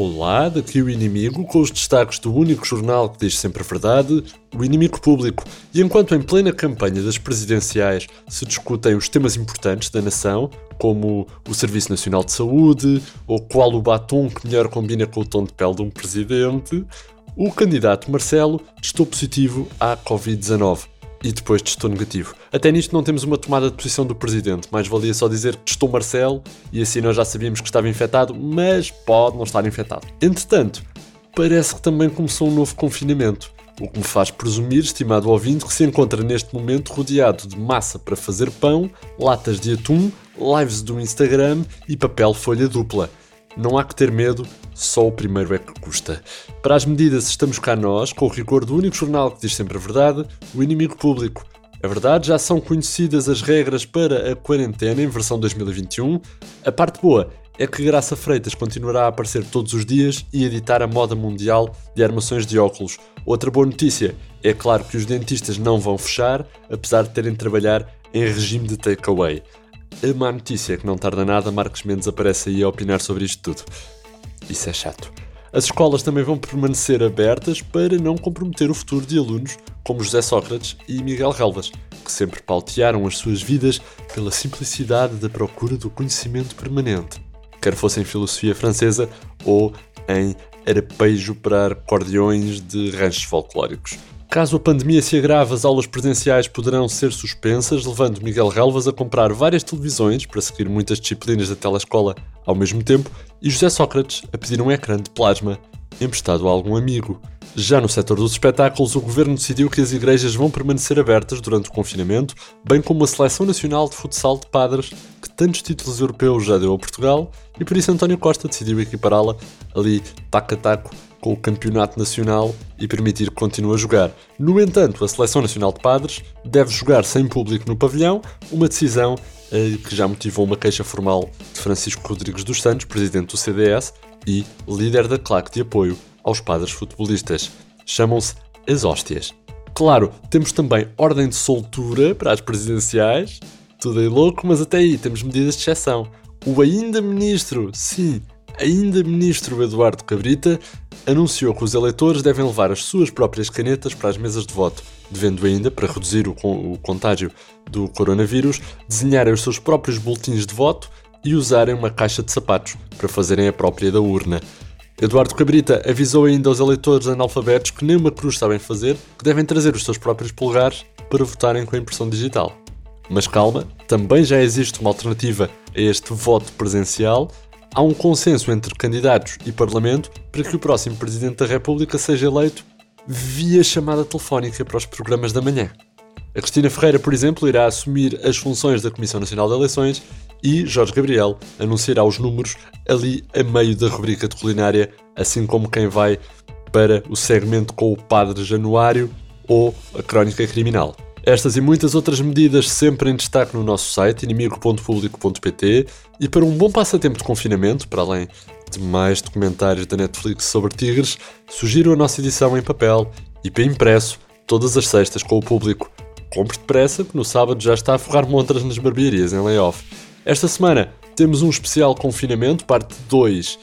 Olá, daqui o Inimigo, com os destaques do único jornal que diz sempre a verdade, o Inimigo Público. E enquanto em plena campanha das presidenciais se discutem os temas importantes da nação, como o Serviço Nacional de Saúde, ou qual o batom que melhor combina com o tom de pele de um presidente, o candidato Marcelo testou positivo à Covid-19 e depois testou negativo. Até nisto não temos uma tomada de posição do presidente, mais valia só dizer que testou Marcelo e assim nós já sabíamos que estava infectado, mas pode não estar infectado. Entretanto, parece que também começou um novo confinamento, o que me faz presumir, estimado ouvinte, que se encontra neste momento rodeado de massa para fazer pão, latas de atum, lives do Instagram e papel folha dupla. Não há que ter medo, só o primeiro é que custa. Para as medidas estamos cá nós, com o rigor do único jornal que diz sempre a verdade, o inimigo público. A verdade, já são conhecidas as regras para a quarentena em versão 2021. A parte boa é que Graça Freitas continuará a aparecer todos os dias e editar a moda mundial de armações de óculos. Outra boa notícia é claro que os dentistas não vão fechar, apesar de terem de trabalhar em regime de takeaway. A má notícia é que não tarda nada, Marcos Mendes aparece aí a opinar sobre isto tudo. Isso é chato. As escolas também vão permanecer abertas para não comprometer o futuro de alunos como José Sócrates e Miguel Relvas, que sempre pautearam as suas vidas pela simplicidade da procura do conhecimento permanente, quer fosse em filosofia francesa ou em arapejo para acordeões de ranchos folclóricos. Caso a pandemia se agrave, as aulas presenciais poderão ser suspensas, levando Miguel Relvas a comprar várias televisões para seguir muitas disciplinas da telescola ao mesmo tempo e José Sócrates a pedir um ecrã de plasma emprestado a algum amigo. Já no setor dos espetáculos, o governo decidiu que as igrejas vão permanecer abertas durante o confinamento, bem como a Seleção Nacional de Futsal de Padres, que tantos títulos europeus já deu a Portugal, e por isso António Costa decidiu equipará-la ali taco a taco com o campeonato nacional e permitir que continue a jogar. No entanto, a Seleção Nacional de Padres deve jogar sem público no pavilhão, uma decisão eh, que já motivou uma queixa formal de Francisco Rodrigues dos Santos, presidente do CDS e líder da claque de apoio aos padres futebolistas. Chamam-se as hóstias. Claro, temos também ordem de soltura para as presidenciais, tudo é louco, mas até aí temos medidas de exceção. O ainda ministro, sim, ainda ministro Eduardo Cabrita, anunciou que os eleitores devem levar as suas próprias canetas para as mesas de voto, devendo ainda, para reduzir o, o contágio do coronavírus, desenharem os seus próprios boletins de voto e usarem uma caixa de sapatos para fazerem a própria da urna. Eduardo Cabrita avisou ainda aos eleitores analfabetos que nem uma cruz sabem fazer, que devem trazer os seus próprios polegares para votarem com a impressão digital. Mas calma, também já existe uma alternativa a este voto presencial há um consenso entre candidatos e Parlamento para que o próximo Presidente da República seja eleito via chamada telefónica para os programas da manhã. A Cristina Ferreira, por exemplo, irá assumir as funções da Comissão Nacional de Eleições e Jorge Gabriel anunciará os números ali a meio da rubrica de culinária, assim como quem vai para o segmento com o Padre Januário ou a Crónica Criminal. Estas e muitas outras medidas sempre em destaque no nosso site inimigo.público.pt e para um bom passatempo de confinamento, para além de mais documentários da Netflix sobre tigres, sugiro a nossa edição em papel e para impresso todas as sextas com o público. Compre depressa que no sábado já está a forrar montras nas barbearias em layoff. Esta semana temos um especial confinamento, parte 2,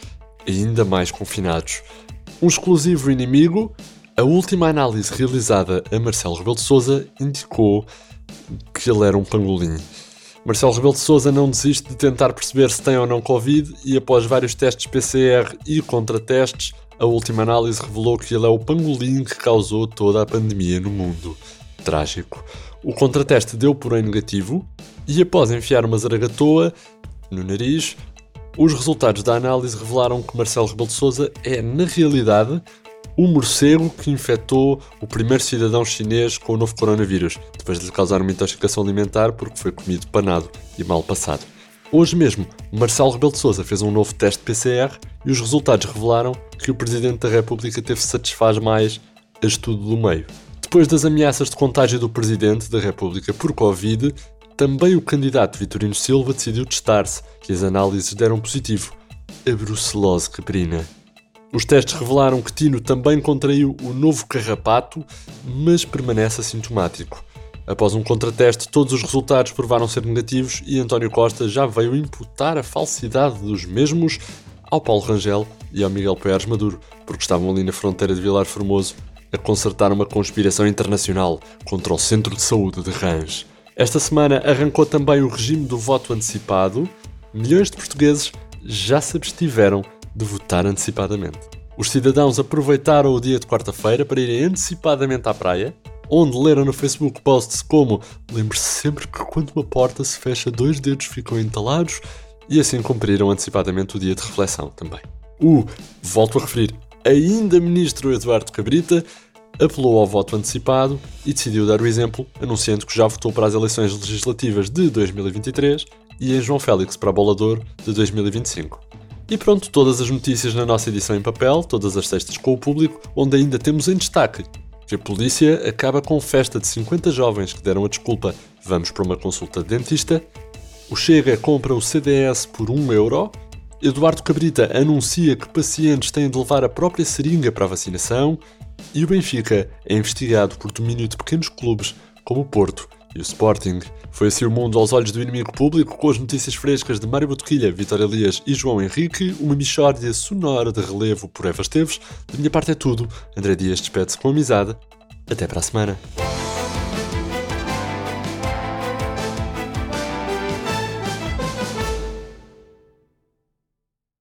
ainda mais confinados. Um exclusivo inimigo a última análise realizada a Marcelo Rebelo de Sousa indicou que ele era um pangolim. Marcelo Rebelo de Sousa não desiste de tentar perceber se tem ou não Covid e após vários testes PCR e contratestes, a última análise revelou que ele é o pangolim que causou toda a pandemia no mundo. Trágico. O contrateste deu, porém, negativo e após enfiar uma zaragatoa no nariz, os resultados da análise revelaram que Marcelo Rebelo de Sousa é, na realidade, o morcego que infectou o primeiro cidadão chinês com o novo coronavírus, depois de lhe causar uma intoxicação alimentar porque foi comido panado e mal passado. Hoje mesmo, Marcelo Rebelo de Sousa fez um novo teste PCR e os resultados revelaram que o Presidente da República teve satisfaz mais a estudo do meio. Depois das ameaças de contágio do Presidente da República por Covid, também o candidato Vitorino Silva decidiu testar-se e as análises deram positivo. A brucelose caprina. Os testes revelaram que Tino também contraiu o novo carrapato, mas permanece assintomático. Após um contrateste, todos os resultados provaram ser negativos e António Costa já veio imputar a falsidade dos mesmos ao Paulo Rangel e ao Miguel Poeres Maduro, porque estavam ali na fronteira de Vilar Formoso a consertar uma conspiração internacional contra o Centro de Saúde de Rãs. Esta semana arrancou também o regime do voto antecipado. Milhões de portugueses já se abstiveram de votar antecipadamente. Os cidadãos aproveitaram o dia de quarta-feira para irem antecipadamente à praia, onde leram no Facebook posts como Lembre-se sempre que quando uma porta se fecha, dois dedos ficam entalados e assim cumpriram antecipadamente o dia de reflexão também. O, volto a referir, ainda ministro Eduardo Cabrita apelou ao voto antecipado e decidiu dar o exemplo, anunciando que já votou para as eleições legislativas de 2023 e em João Félix para Bolador de 2025. E pronto, todas as notícias na nossa edição em papel, todas as sextas com o público, onde ainda temos em destaque. Que a polícia acaba com festa de 50 jovens que deram a desculpa. Vamos para uma consulta de dentista, o Chega compra o CDS por 1 euro, Eduardo Cabrita anuncia que pacientes têm de levar a própria seringa para a vacinação. E o Benfica é investigado por domínio de pequenos clubes como o Porto e o Sporting. Foi assim o mundo aos olhos do inimigo público, com as notícias frescas de Mário Botequilha, Vitória Elias e João Henrique, uma mixórdia sonora de relevo por Eva Esteves. Da minha parte é tudo. André Dias despede-se com amizade. Até para a semana.